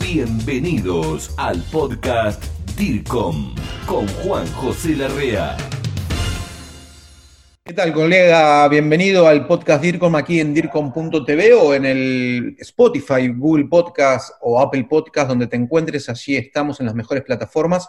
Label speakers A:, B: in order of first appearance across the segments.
A: Bienvenidos al podcast DIRCOM con Juan José Larrea.
B: ¿Qué tal, colega? Bienvenido al podcast DIRCOM aquí en DIRCOM.tv o en el Spotify, Google Podcast o Apple Podcast, donde te encuentres. Allí estamos en las mejores plataformas.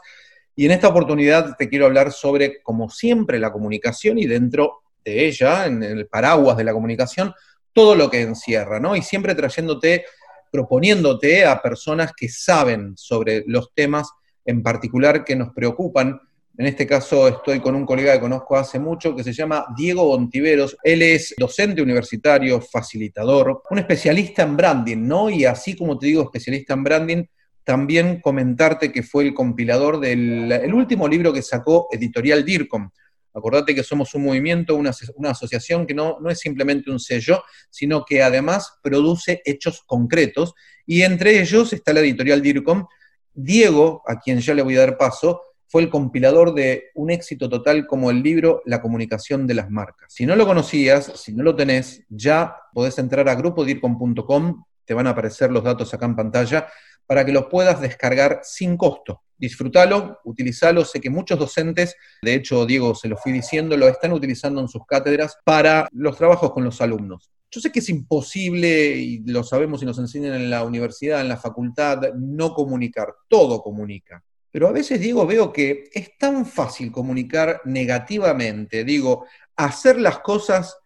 B: Y en esta oportunidad te quiero hablar sobre, como siempre, la comunicación y dentro de ella, en el paraguas de la comunicación, todo lo que encierra, ¿no? Y siempre trayéndote, proponiéndote a personas que saben sobre los temas en particular que nos preocupan. En este caso estoy con un colega que conozco hace mucho que se llama Diego Ontiveros. Él es docente universitario, facilitador, un especialista en branding, ¿no? Y así como te digo, especialista en branding, también comentarte que fue el compilador del el último libro que sacó Editorial DIRCOM, Acordate que somos un movimiento, una, asociación que no, no es simplemente un sello, sino que además produce hechos concretos, y entre ellos está la editorial DIRCOM. Diego, a quien ya le voy a dar paso, fue el compilador de un éxito total como el libro La comunicación de las marcas. Si no lo conocías, si no lo tenés, ya podés entrar a grupodircom.com, te van a aparecer los datos acá en pantalla, para que los puedas descargar sin costo disfrútalo, utilizalo. Sé que muchos docentes, de hecho, Diego se lo fui diciendo, lo están utilizando en sus cátedras para los trabajos con los alumnos. Yo sé que es imposible, y lo sabemos y nos enseñan en la universidad, en la facultad, no comunicar. Todo comunica. Pero a veces, Diego, veo que es tan fácil comunicar negativamente. Digo, hacer las cosas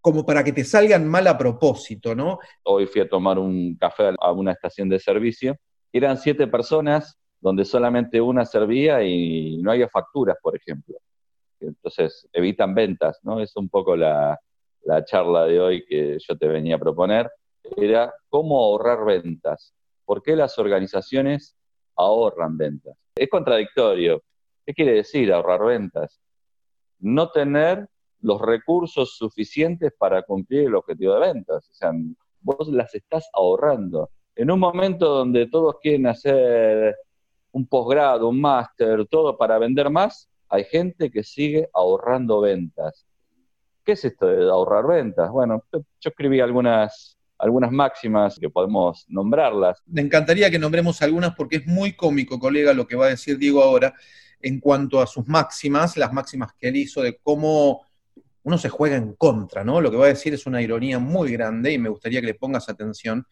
B: como para que te salgan mal a propósito, ¿no?
C: Hoy fui a tomar un café a una estación de servicio. Eran siete personas donde solamente una servía y no había facturas, por ejemplo. Entonces, evitan ventas, ¿no? Es un poco la, charla de hoy que yo te venía a proponer. Era cómo ahorrar ventas. ¿Por qué las organizaciones ahorran ventas? Es contradictorio. ¿Qué quiere decir ahorrar ventas? No tener los recursos suficientes para cumplir el objetivo de ventas. O sea, vos las estás ahorrando. En un momento donde todos quieren hacer un posgrado, un máster, todo para vender más, hay gente que sigue ahorrando ventas. ¿Qué es esto de ahorrar ventas? Bueno, yo escribí algunas, algunas máximas que podemos nombrarlas.
B: Me encantaría que nombremos algunas porque es muy cómico, colega, lo que va a decir Diego ahora en cuanto a sus máximas, las máximas que él hizo de cómo uno se juega en contra, ¿no? Lo que va a decir es una ironía muy grande y me gustaría que le pongas atención,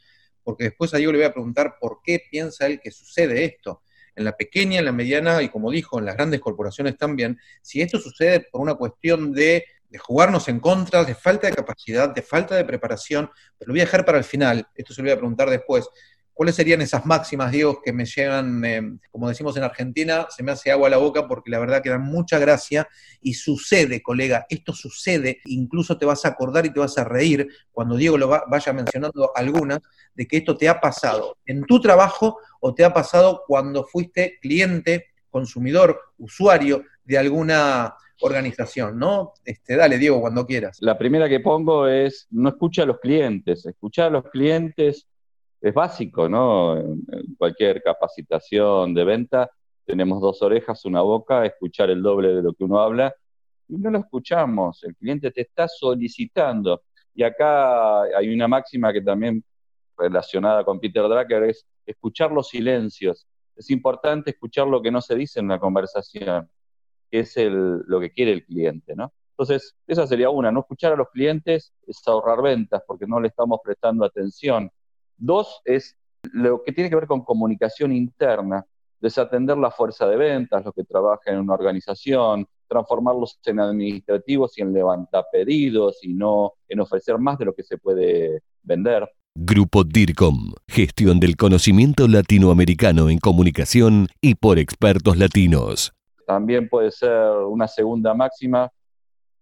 B: porque después a Diego le voy a preguntar por qué piensa él que sucede esto en la pequeña, en la mediana y como dijo, en las grandes corporaciones también, si esto sucede por una cuestión de, jugarnos en contra, de falta de capacidad, de falta de preparación, pero lo voy a dejar para el final, esto se lo voy a preguntar después, ¿Cuáles serían esas máximas, Diego, que me llegan, eh, como decimos en Argentina, se me hace agua a la boca porque la verdad que dan mucha gracia y sucede, colega, esto sucede, incluso te vas a acordar y te vas a reír cuando Diego lo vaya mencionando algunas, de que esto te ha pasado en tu trabajo o te ha pasado cuando fuiste cliente, consumidor, usuario de alguna organización, ¿no? Este, dale, Diego, cuando quieras.
C: La primera que pongo es, no escucha a los clientes, escucha a los clientes es básico, ¿no? En, cualquier capacitación de venta tenemos dos orejas, una boca, escuchar el doble de lo que uno habla y no lo escuchamos. El cliente te está solicitando. Y acá hay una máxima que también relacionada con Peter Drucker es escuchar los silencios. Es importante escuchar lo que no se dice en una conversación, que es lo que quiere el cliente, ¿no? Entonces, esa sería una, no escuchar a los clientes es ahorrar ventas porque no le estamos prestando atención Dos es lo que tiene que ver con comunicación interna, desatender la fuerza de ventas, los que trabajan en una organización, transformarlos en administrativos y en levantapedidos y no en ofrecer más de lo que se puede vender.
A: Grupo DIRCOM, gestión del conocimiento latinoamericano en comunicación y por expertos latinos.
C: También puede ser una segunda máxima,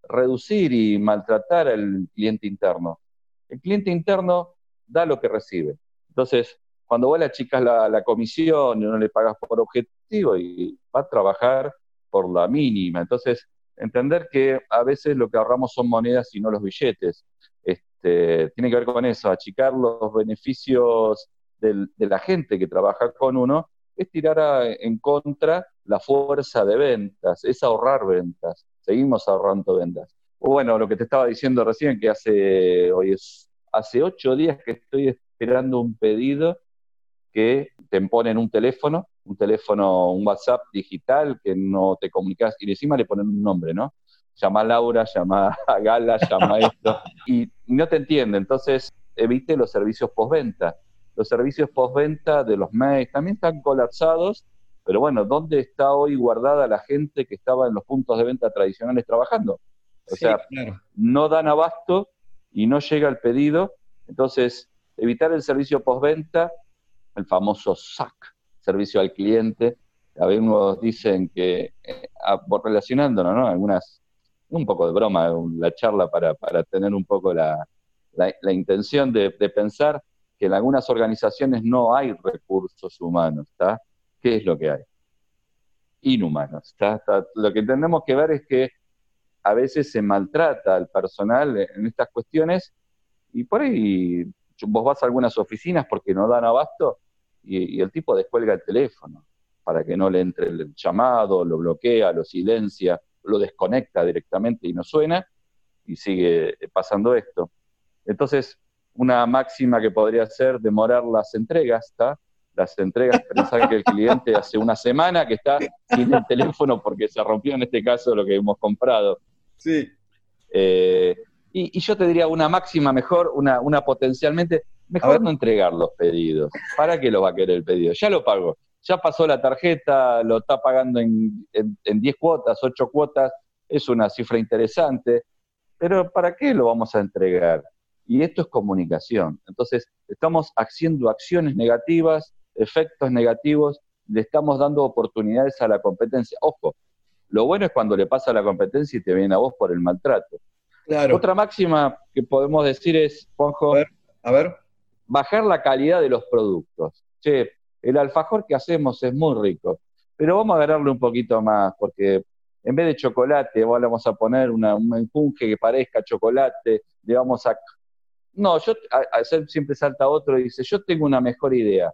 C: reducir y maltratar al cliente interno. El cliente interno da lo que recibe. Entonces, cuando vos le achicas la, la comisión y no le pagas por objetivo y va a trabajar por la mínima. Entonces, entender que a veces lo que ahorramos son monedas y no los billetes. Este, tiene que ver con eso, achicar los beneficios de la gente que trabaja con uno, es tirar en contra la fuerza de ventas, es ahorrar ventas. Seguimos ahorrando ventas. O bueno, lo que te estaba diciendo recién, que hace, hoy es hace ocho días que estoy esperando un pedido que te ponen un teléfono, un teléfono, un WhatsApp digital que no te comunicas y encima le ponen un nombre, ¿no? Llama a Laura, llama a Gala, llama a esto, y no te entiende. Entonces, evite los servicios postventa. Los servicios postventa de los mails también están colapsados, pero bueno, ¿dónde está hoy guardada la gente que estaba en los puntos de venta tradicionales trabajando? O sea, no dan abasto y no llega el pedido. Entonces, evitar el servicio postventa, el famoso SAC, servicio al cliente. Algunos dicen que, eh, relacionándonos, ¿no? Algunas, un poco de broma, la charla para, tener un poco la, la, intención de, pensar que en algunas organizaciones no hay recursos humanos, ¿está? ¿Qué es lo que hay? Inhumanos, ¿está? Lo que tenemos que ver es que a veces se maltrata al personal en estas cuestiones y por ahí vos vas a algunas oficinas porque no dan abasto y, el tipo descuelga el teléfono para que no le entre el llamado, lo bloquea, lo silencia, lo desconecta directamente y no suena y sigue pasando esto. Entonces, una máxima que podría ser demorar las entregas, ¿está? Las entregas, pensar que el cliente hace una semana que está sin el teléfono porque se rompió en este caso lo que hemos comprado.
B: Sí.
C: Eh, y, yo te diría una máxima mejor, una, una potencialmente, mejor no entregar los pedidos. ¿Para qué lo va a querer el pedido? Ya lo pago. Ya pasó la tarjeta, lo está pagando en, en, 10 cuotas, 8 cuotas, es una cifra interesante, pero ¿para qué lo vamos a entregar? Y esto es comunicación. Entonces, estamos haciendo acciones negativas, efectos negativos, le estamos dando oportunidades a la competencia. Ojo, lo bueno es cuando le pasa a la competencia y te viene a vos por el maltrato. Otra máxima que podemos decir es, Juanjo,
B: a ver,
C: bajar la calidad de los productos. Che, el alfajor que hacemos es muy rico, pero vamos a agarrarle un poquito más, porque en vez de chocolate, vamos a poner un empuje que parezca chocolate, le vamos a... No, yo a, siempre salta otro y dice, yo tengo una mejor idea.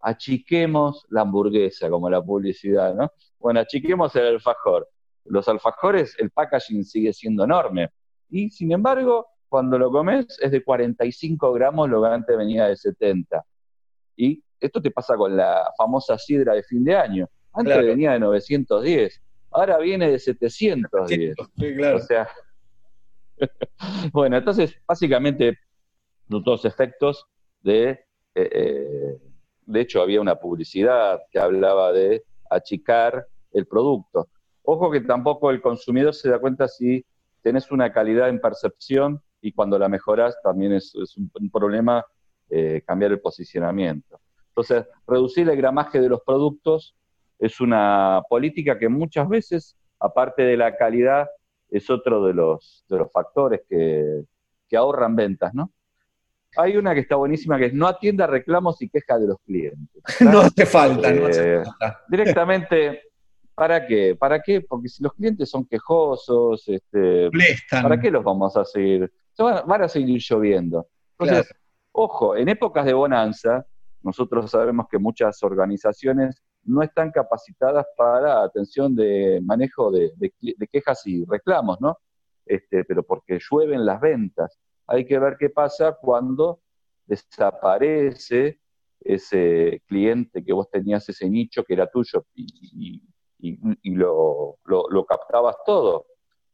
C: Achiquemos la hamburguesa, como la publicidad, ¿no? Bueno, achiquemos el alfajor. Los alfajores, el packaging sigue siendo enorme. Y sin embargo, cuando lo comes es de 45 gramos, lo que antes venía de 70. Y esto te pasa con la famosa sidra de fin de año. Antes venía de 910, ahora viene de 710. Sí, claro. O sea, bueno, entonces, básicamente, dos efectos de, eh, eh, de hecho, había una publicidad que hablaba de achicar el producto. Ojo que tampoco el consumidor se da cuenta si tenés una calidad en percepción y cuando la mejoras también es, un, problema eh, cambiar el posicionamiento. Entonces, reducir el gramaje de los productos es una política que muchas veces, aparte de la calidad, es otro de los, de los factores que, ahorran ventas, ¿no? Hay una que está buenísima que es no atienda reclamos y quejas de los clientes.
B: no hace falta, no hace
C: eh, falta. Directamente ¿Para qué? ¿Para qué? Porque si los clientes son quejosos, este, ¿para qué los vamos a seguir? van, a seguir lloviendo. Entonces, ojo, en épocas de bonanza, nosotros sabemos que muchas organizaciones no están capacitadas para atención de manejo de, quejas y reclamos, ¿no? Este, pero porque llueven las ventas. Hay que ver qué pasa cuando desaparece ese cliente que vos tenías, ese nicho que era tuyo y y, lo, captabas todo.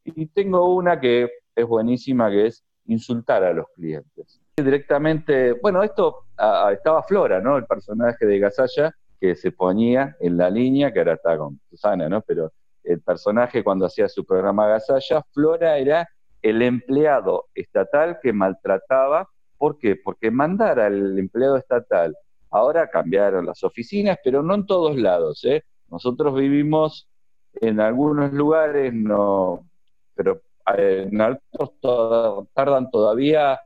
C: Y tengo una que es buenísima, que es insultar a los clientes. Directamente, bueno, esto estaba Flora, ¿no? El personaje de Gasalla que se ponía en la línea, que ahora está con Susana, ¿no? Pero el personaje cuando hacía su programa Gasalla, Flora era el empleado estatal que maltrataba. ¿Por qué? Porque mandar al empleado estatal, ahora cambiaron las oficinas, pero no en todos lados, ¿eh? Nosotros vivimos en algunos lugares, no, pero eh, en altos tardan todavía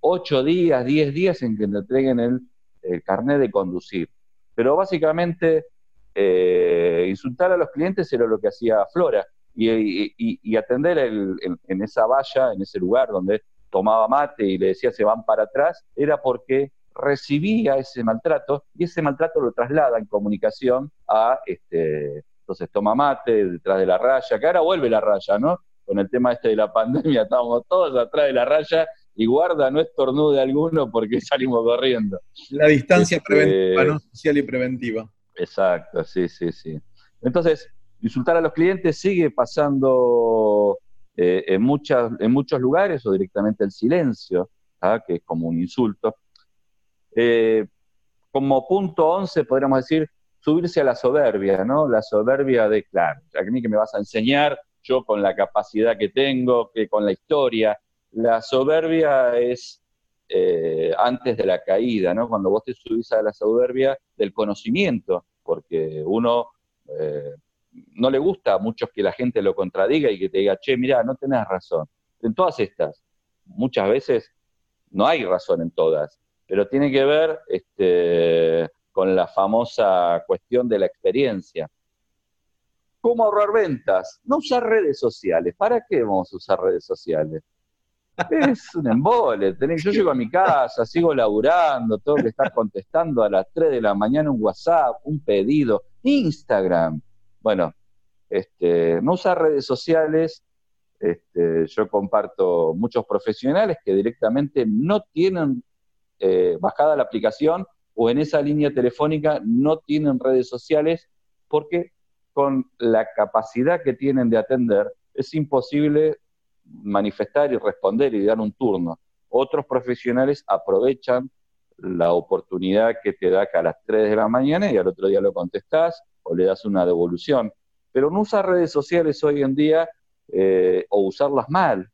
C: ocho días, diez días en que te entreguen el, carnet de conducir. Pero básicamente eh, insultar a los clientes era lo que hacía Flora y, atender en esa valla, en ese lugar donde tomaba mate y le decía se van para atrás, era porque recibía ese maltrato y ese maltrato lo traslada en comunicación a, este, entonces toma mate detrás de la raya, que ahora vuelve la raya, ¿no? Con el tema este de la pandemia, estábamos todos atrás de la raya y guarda no estornude alguno porque salimos corriendo.
B: La distancia este, preventiva, ¿no? Social y preventiva.
C: Exacto, sí, sí, sí. Entonces, insultar a los clientes sigue pasando eh, en, muchas, en muchos lugares o directamente el silencio, ¿ah? que es como un insulto. Eh, como punto 11 podríamos decir subirse a la soberbia, ¿no? La soberbia de, claro, a mí que me vas a enseñar, yo con la capacidad que tengo, que con la historia. La soberbia es eh, antes de la caída, ¿no? Cuando vos te subís a la soberbia del conocimiento, porque uno eh, no le gusta a muchos que la gente lo contradiga y que te diga, che, mira, no tenés razón. En todas estas, muchas veces no hay razón en todas, pero tiene que ver este, con la famosa cuestión de la experiencia. ¿Cómo ahorrar ventas? No usar redes sociales. ¿Para qué vamos a usar redes sociales? Es un embole. Yo llego a mi casa, sigo laburando, tengo que estar contestando a las 3 de la mañana un WhatsApp, un pedido, Instagram. Bueno, este, no usar redes sociales. Este, yo comparto muchos profesionales que directamente no tienen eh, bajada la aplicación o en esa línea telefónica no tienen redes sociales porque con la capacidad que tienen de atender es imposible manifestar y responder y dar un turno. Otros profesionales aprovechan la oportunidad que te da que a las 3 de la mañana y al otro día lo contestás o le das una devolución. Pero no usar redes sociales hoy en día eh, o usarlas mal,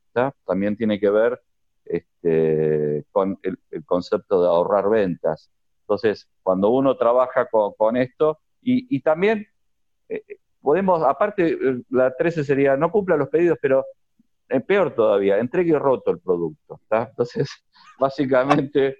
C: también tiene que ver este, con el, concepto de ahorrar ventas. Entonces, cuando uno trabaja con, esto, y, también eh, podemos, aparte, eh, la 13 sería, no cumpla los pedidos, pero eh, peor todavía, entregue roto el producto. Entonces, básicamente,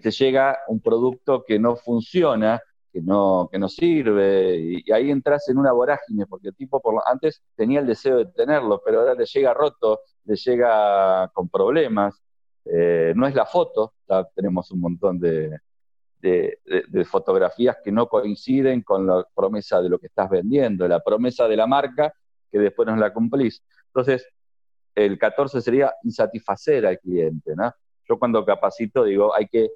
C: te llega un producto que no funciona, que no, que no sirve, y, ahí entras en una vorágine, porque el tipo por antes tenía el deseo de tenerlo, pero ahora le llega roto, le llega con problemas, eh, no es la foto, tenemos un montón de, fotografías que no coinciden con la promesa de lo que estás vendiendo, la promesa de la marca que después no la cumplís. Entonces, el 14 sería insatisfacer al cliente, ¿no? Yo cuando capacito digo, hay que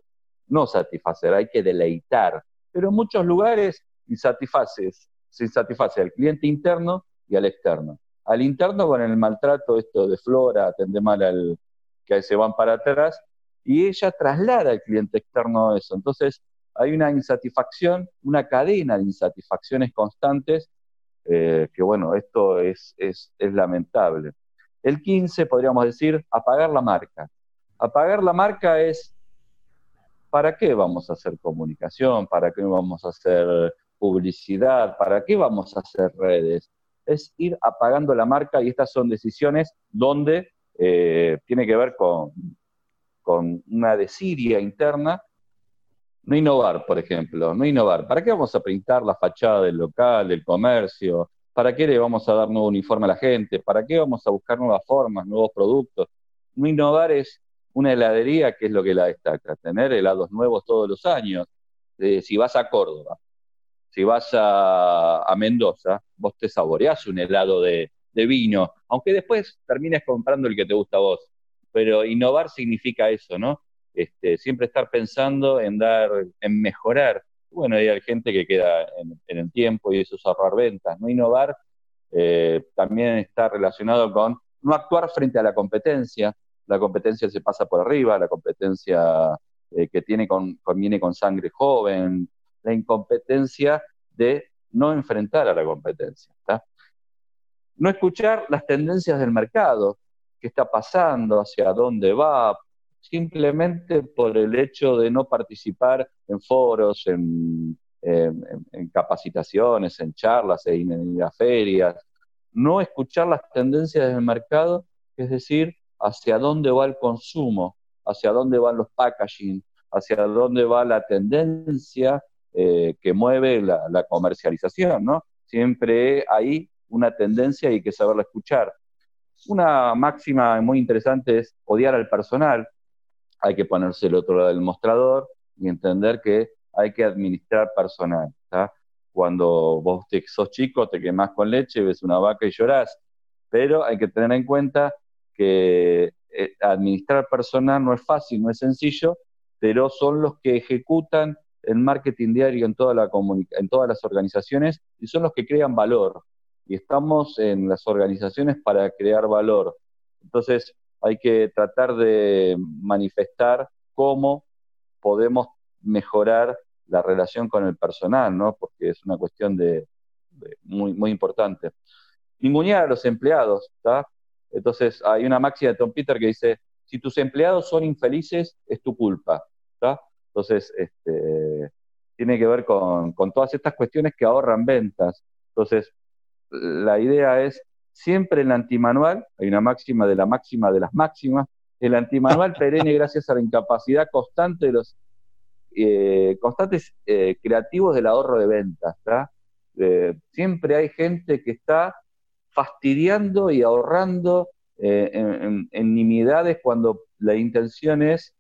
C: no satisfacer, hay que deleitar. Pero en muchos lugares insatisfaces, se insatisface al cliente interno y al externo. Al interno con el maltrato esto de flora, atende mal al, que se van para atrás, y ella traslada al cliente externo eso. Entonces, hay una insatisfacción, una cadena de insatisfacciones constantes, eh, que bueno, esto es, es, lamentable. El 15, podríamos decir, apagar la marca. Apagar la marca es, ¿para qué vamos a hacer comunicación? ¿Para qué vamos a hacer publicidad? ¿Para qué vamos a hacer redes? Es ir apagando la marca y estas son decisiones donde eh, tiene que ver con, con una desidia interna. No innovar, por ejemplo, no innovar. ¿Para qué vamos a pintar la fachada del local, del comercio? ¿Para qué le vamos a dar nuevo uniforme a la gente? ¿Para qué vamos a buscar nuevas formas, nuevos productos? No innovar es una heladería que es lo que la destaca, tener helados nuevos todos los años. Si vas a Córdoba, si vas a, Mendoza, vos te saboreás un helado de, de vino, aunque después termines comprando el que te gusta a vos. Pero innovar significa eso, ¿no? Este, siempre estar pensando en dar, en mejorar. Bueno, hay gente que queda en, el tiempo y eso es ahorrar ventas. No innovar eh, también está relacionado con no actuar frente a la competencia. La competencia se pasa por arriba, la competencia eh, que tiene con, con sangre joven, la incompetencia de no enfrentar a la competencia. no escuchar las tendencias del mercado, qué está pasando, hacia dónde va, simplemente por el hecho de no participar en foros, en, capacitaciones, en charlas, en, en ferias, no escuchar las tendencias del mercado, es decir, hacia dónde va el consumo, hacia dónde van los packaging, hacia dónde va la tendencia eh, que mueve la, comercialización, ¿no? Siempre ahí una tendencia y hay que saberla escuchar. Una máxima muy interesante es odiar al personal. Hay que ponerse el otro lado del mostrador y entender que hay que administrar personal. Cuando vos te, sos chico, te quemás con leche, ves una vaca y llorás. Pero hay que tener en cuenta que eh, administrar personal no es fácil, no es sencillo, pero son los que ejecutan el marketing diario en, todas las organizaciones y son los que crean valor. Y estamos en las organizaciones para crear valor. Entonces hay que tratar de manifestar cómo podemos mejorar la relación con el personal, ¿no? Porque es una cuestión de, muy, muy importante. Ningunear a los empleados, ¿está? Entonces hay una máxima de Tom Peter que dice, si tus empleados son infelices, es tu culpa, ¿está? Entonces, este, tiene que ver con, con todas estas cuestiones que ahorran ventas. Entonces, la idea es siempre el antimanual, hay una máxima de la máxima de las máximas, el antimanual perenne gracias a la incapacidad constante de los eh, constantes eh, creativos del ahorro de ventas. Eh, siempre hay gente que está fastidiando y ahorrando en, en, nimiedades cuando la intención es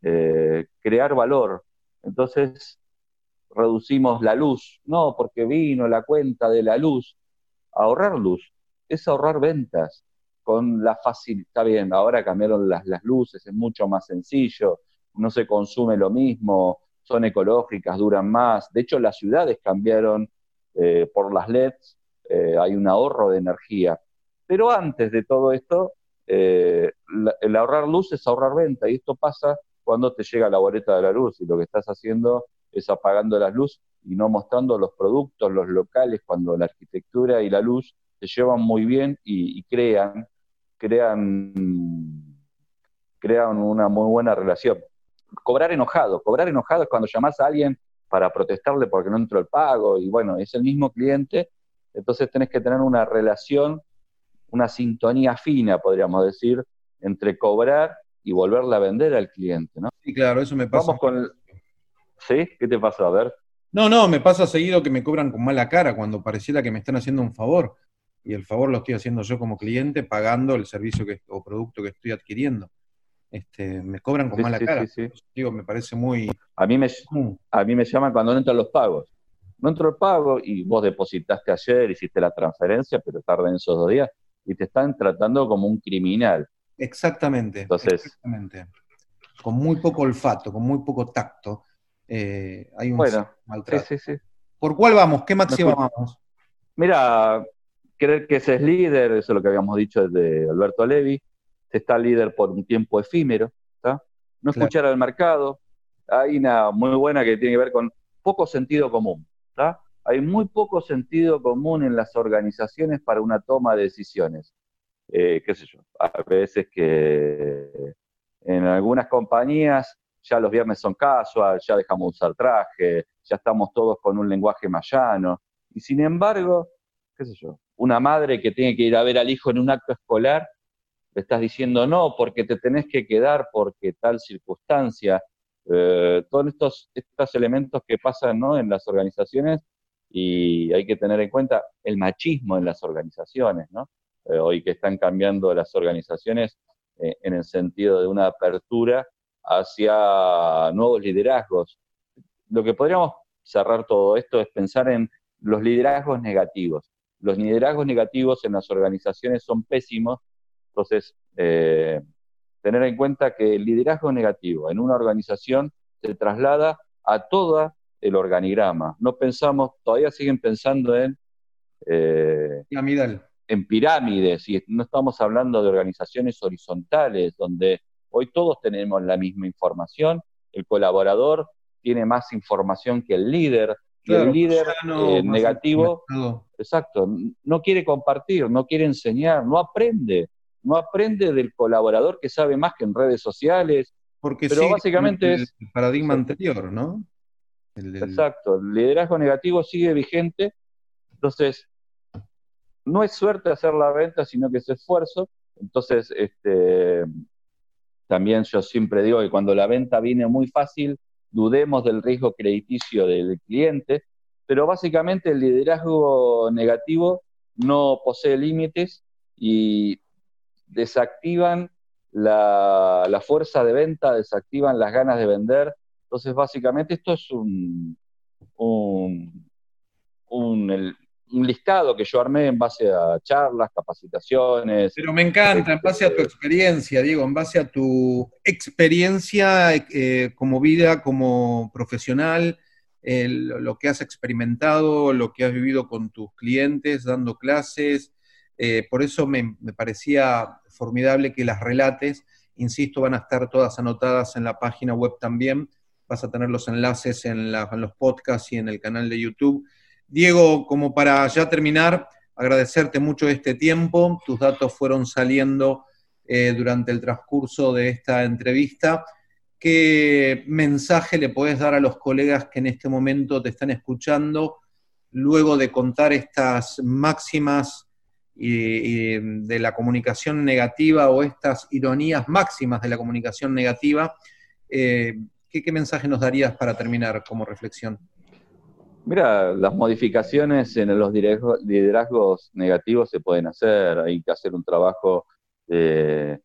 C: crear valor. Entonces reducimos la luz, no porque vino la cuenta de la luz, ahorrar luz es ahorrar ventas con la facilidad, está bien, ahora cambiaron las, luces, es mucho más sencillo, no se consume lo mismo, son ecológicas, duran más, de hecho las ciudades cambiaron eh, por las LEDs, eh, hay un ahorro de energía, pero antes de todo esto, eh, el ahorrar luz es ahorrar venta y esto pasa cuando te llega la boleta de la luz y lo que estás haciendo es apagando las luces y no mostrando los productos, los locales, cuando la arquitectura y la luz se llevan muy bien y, crean, crean, crean una muy buena relación. Cobrar enojado, cobrar enojado es cuando llamas a alguien para protestarle porque no entró el pago y bueno, es el mismo cliente, entonces tenés que tener una relación, una sintonía fina, podríamos decir, entre cobrar y volverla a vender al cliente, ¿no?
B: Sí, claro, eso me pasa.
C: Vamos con ¿Sí? ¿Qué te pasa? A ver.
B: No, no, me pasa seguido que me cobran con mala cara cuando pareciera que me están haciendo un favor y el favor lo estoy haciendo yo como cliente pagando el servicio que, o producto que estoy adquiriendo. Este, me cobran con mala cara. Digo, me parece muy...
C: A mí me, a mí me llaman cuando no entran los pagos. No entró el pago y vos depositaste ayer, hiciste la transferencia, pero tarda en esos dos días y te están tratando como un criminal.
B: Exactamente.
C: Entonces,
B: exactamente. Con muy poco olfato, con muy poco tacto. Eh, hay un
C: bueno, maltrato. Sí, sí,
B: ¿Por cuál vamos? ¿Qué máxima vamos?
C: Mira, creer que ese es líder, eso es lo que habíamos dicho desde Alberto Levi, se está líder por un tiempo efímero, no escuchar al mercado, hay una muy buena que tiene que ver con poco sentido común, hay muy poco sentido común en las organizaciones para una toma de decisiones. Eh, qué sé yo, a veces que en algunas compañías ya los viernes son casual, ya dejamos usar traje, ya estamos todos con un lenguaje más llano, y sin embargo, qué sé yo, una madre que tiene que ir a ver al hijo en un acto escolar, le estás diciendo no, porque te tenés que quedar, porque tal circunstancia. Eh, todos estos, estos elementos que pasan en las organizaciones y hay que tener en cuenta el machismo en las organizaciones, ¿no? Eh, hoy que están cambiando las organizaciones eh, en el sentido de una apertura hacia nuevos liderazgos. Lo que podríamos cerrar todo esto es pensar en los liderazgos negativos los liderazgos negativos en las organizaciones son pésimos, entonces eh, tener en cuenta que el liderazgo negativo en una organización se traslada a todo el organigrama. No pensamos, todavía siguen pensando en...
B: Eh,
C: en pirámides, y no estamos hablando de organizaciones horizontales, donde hoy todos tenemos la misma información, el colaborador tiene más información que el líder, y el líder eh, negativo, exacto, no quiere compartir, no quiere enseñar, no aprende, no aprende del colaborador que sabe más que en redes sociales.
B: Porque pero básicamente es el paradigma anterior, ¿no?
C: Exacto, el liderazgo negativo sigue vigente, entonces no es suerte hacer la venta, sino que es esfuerzo. Entonces, este, también yo siempre digo que cuando la venta viene muy fácil, dudemos del riesgo crediticio del cliente, pero básicamente el liderazgo negativo no posee límites y desactivan la, fuerza de venta, desactivan las ganas de vender. Entonces, básicamente esto es un, un, un listado que yo armé en base a charlas, capacitaciones.
B: Pero me encanta, en base a tu este, experiencia, Diego, en base a tu experiencia eh, como vida, como profesional, lo que has experimentado, lo que has vivido con tus clientes, dando clases. Eh, por eso me, parecía formidable que las relates, insisto, van a estar todas anotadas en la página web también. Vas a tener los enlaces en los podcasts y en el canal de YouTube Diego, como para ya terminar, agradecerte mucho este tiempo. Tus datos fueron saliendo eh, durante el transcurso de esta entrevista. ¿Qué mensaje le puedes dar a los colegas que en este momento te están escuchando luego de contar estas máximas de la comunicación negativa o estas ironías máximas de la comunicación negativa? Eh, ¿Qué mensaje nos darías para terminar como reflexión?
C: Mira, las modificaciones en los liderazgos negativos se pueden hacer, hay que hacer un trabajo de,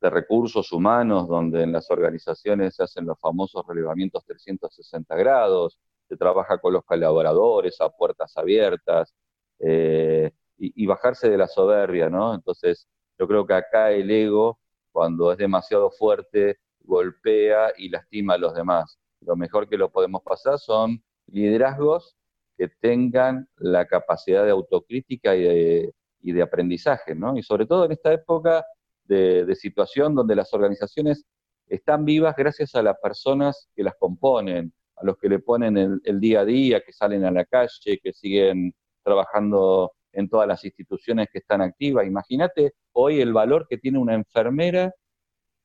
C: recursos humanos donde en las organizaciones se hacen los famosos relevamientos 360 grados, se trabaja con los colaboradores a puertas abiertas eh, y, y, bajarse de la soberbia, ¿no? Entonces, yo creo que acá el ego, cuando es demasiado fuerte, golpea y lastima a los demás. Lo mejor que lo podemos pasar son liderazgos que tengan la capacidad de autocrítica y de, aprendizaje, ¿no? Y sobre todo en esta época de, situación donde las organizaciones están vivas gracias a las personas que las componen, a los que le ponen el, día a día, que salen a la calle, que siguen trabajando en todas las instituciones que están activas. Imagínate hoy el valor que tiene una enfermera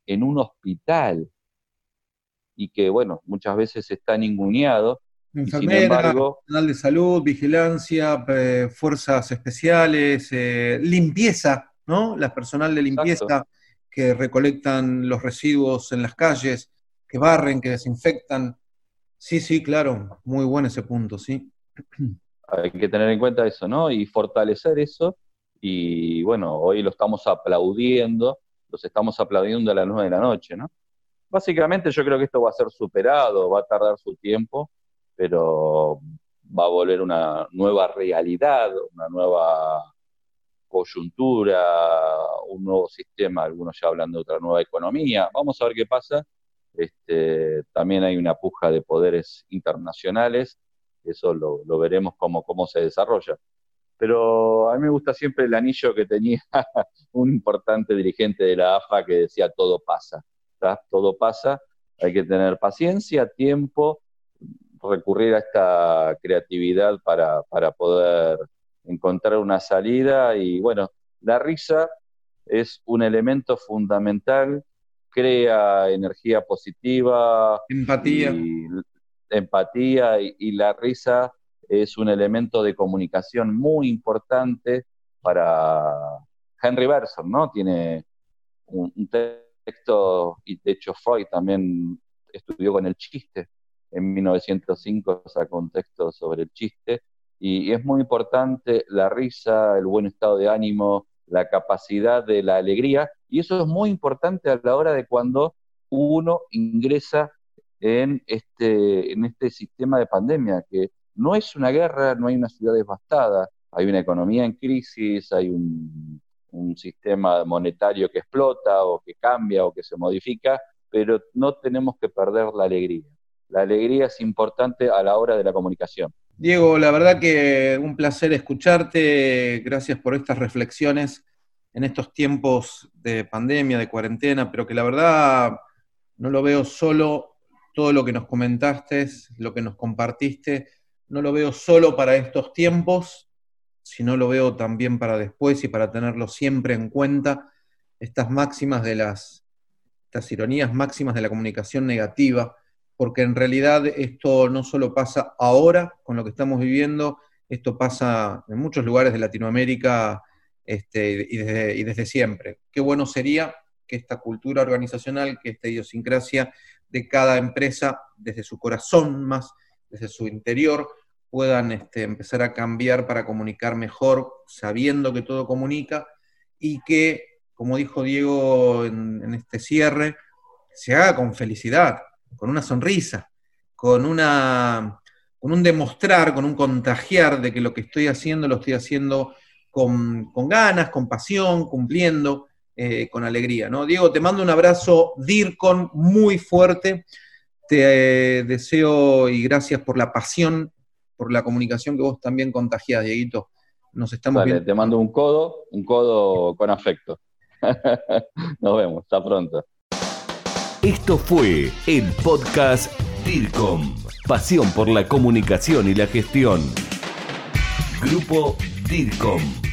C: en un hospital y que, bueno, muchas veces está ninguneado
B: Enfermera, personal de salud, vigilancia, eh, fuerzas especiales, eh, limpieza, ¿no? La personal de limpieza que recolectan los residuos en las calles, que barren, que desinfectan. Sí, sí, claro, muy bueno ese punto, sí.
C: Hay que tener en cuenta eso, ¿no? Y fortalecer eso. Y bueno, hoy lo estamos aplaudiendo, los estamos aplaudiendo a las nueve de la noche, ¿no? Básicamente yo creo que esto va a ser superado, va a tardar su tiempo, pero va a volver una nueva realidad, una nueva coyuntura, un nuevo sistema, algunos ya hablan de otra nueva economía. Vamos a ver qué pasa. Este, también hay una puja de poderes internacionales, eso lo, veremos cómo, cómo se desarrolla. Pero a mí me gusta siempre el anillo que tenía un importante dirigente de la AFA que decía todo pasa, todo pasa, hay que tener paciencia, tiempo recurrir a esta creatividad para, poder encontrar una salida. Y bueno, la risa es un elemento fundamental, crea energía positiva,
B: empatía,
C: y, empatía y, la risa es un elemento de comunicación muy importante para Henry Bergson, ¿no? Tiene un texto, y de hecho Freud también estudió con el chiste, en 1905 sacó un texto sobre el chiste, y, es muy importante la risa, el buen estado de ánimo, la capacidad de la alegría, y eso es muy importante a la hora de cuando uno ingresa en este, en este sistema de pandemia, que no es una guerra, no hay una ciudad devastada, hay una economía en crisis, hay un sistema monetario que explota o que cambia o que se modifica, pero no tenemos que perder la alegría la alegría es importante a la hora de la comunicación.
B: Diego, la verdad que un placer escucharte, gracias por estas reflexiones en estos tiempos de pandemia, de cuarentena, pero que la verdad no lo veo solo, todo lo que nos comentaste, lo que nos compartiste, no lo veo solo para estos tiempos, sino lo veo también para después y para tenerlo siempre en cuenta, estas máximas de las, estas ironías máximas de la comunicación negativa, porque en realidad esto no solo pasa ahora con lo que estamos viviendo, esto pasa en muchos lugares de Latinoamérica este, y, desde, siempre. Qué bueno sería que esta cultura organizacional, que esta idiosincrasia de cada empresa, desde su corazón más, desde su interior, puedan este, empezar a cambiar para comunicar mejor, sabiendo que todo comunica, y que, como dijo Diego en este cierre, se haga con felicidad, con una sonrisa, con una, con un demostrar, con un contagiar de que lo que estoy haciendo lo estoy haciendo con, ganas, con pasión, cumpliendo, eh, con alegría. ¿no? Diego, te mando un abrazo DIRCON muy fuerte. Te eh, deseo y gracias por la pasión, por la comunicación que vos también contagiás, Dieguito. Nos estamos viendo.
C: Te mando un codo, un codo con afecto. Nos vemos, hasta pronto.
A: Esto fue el podcast DIRCOM. Pasión por la comunicación y la gestión. Grupo DIRCOM.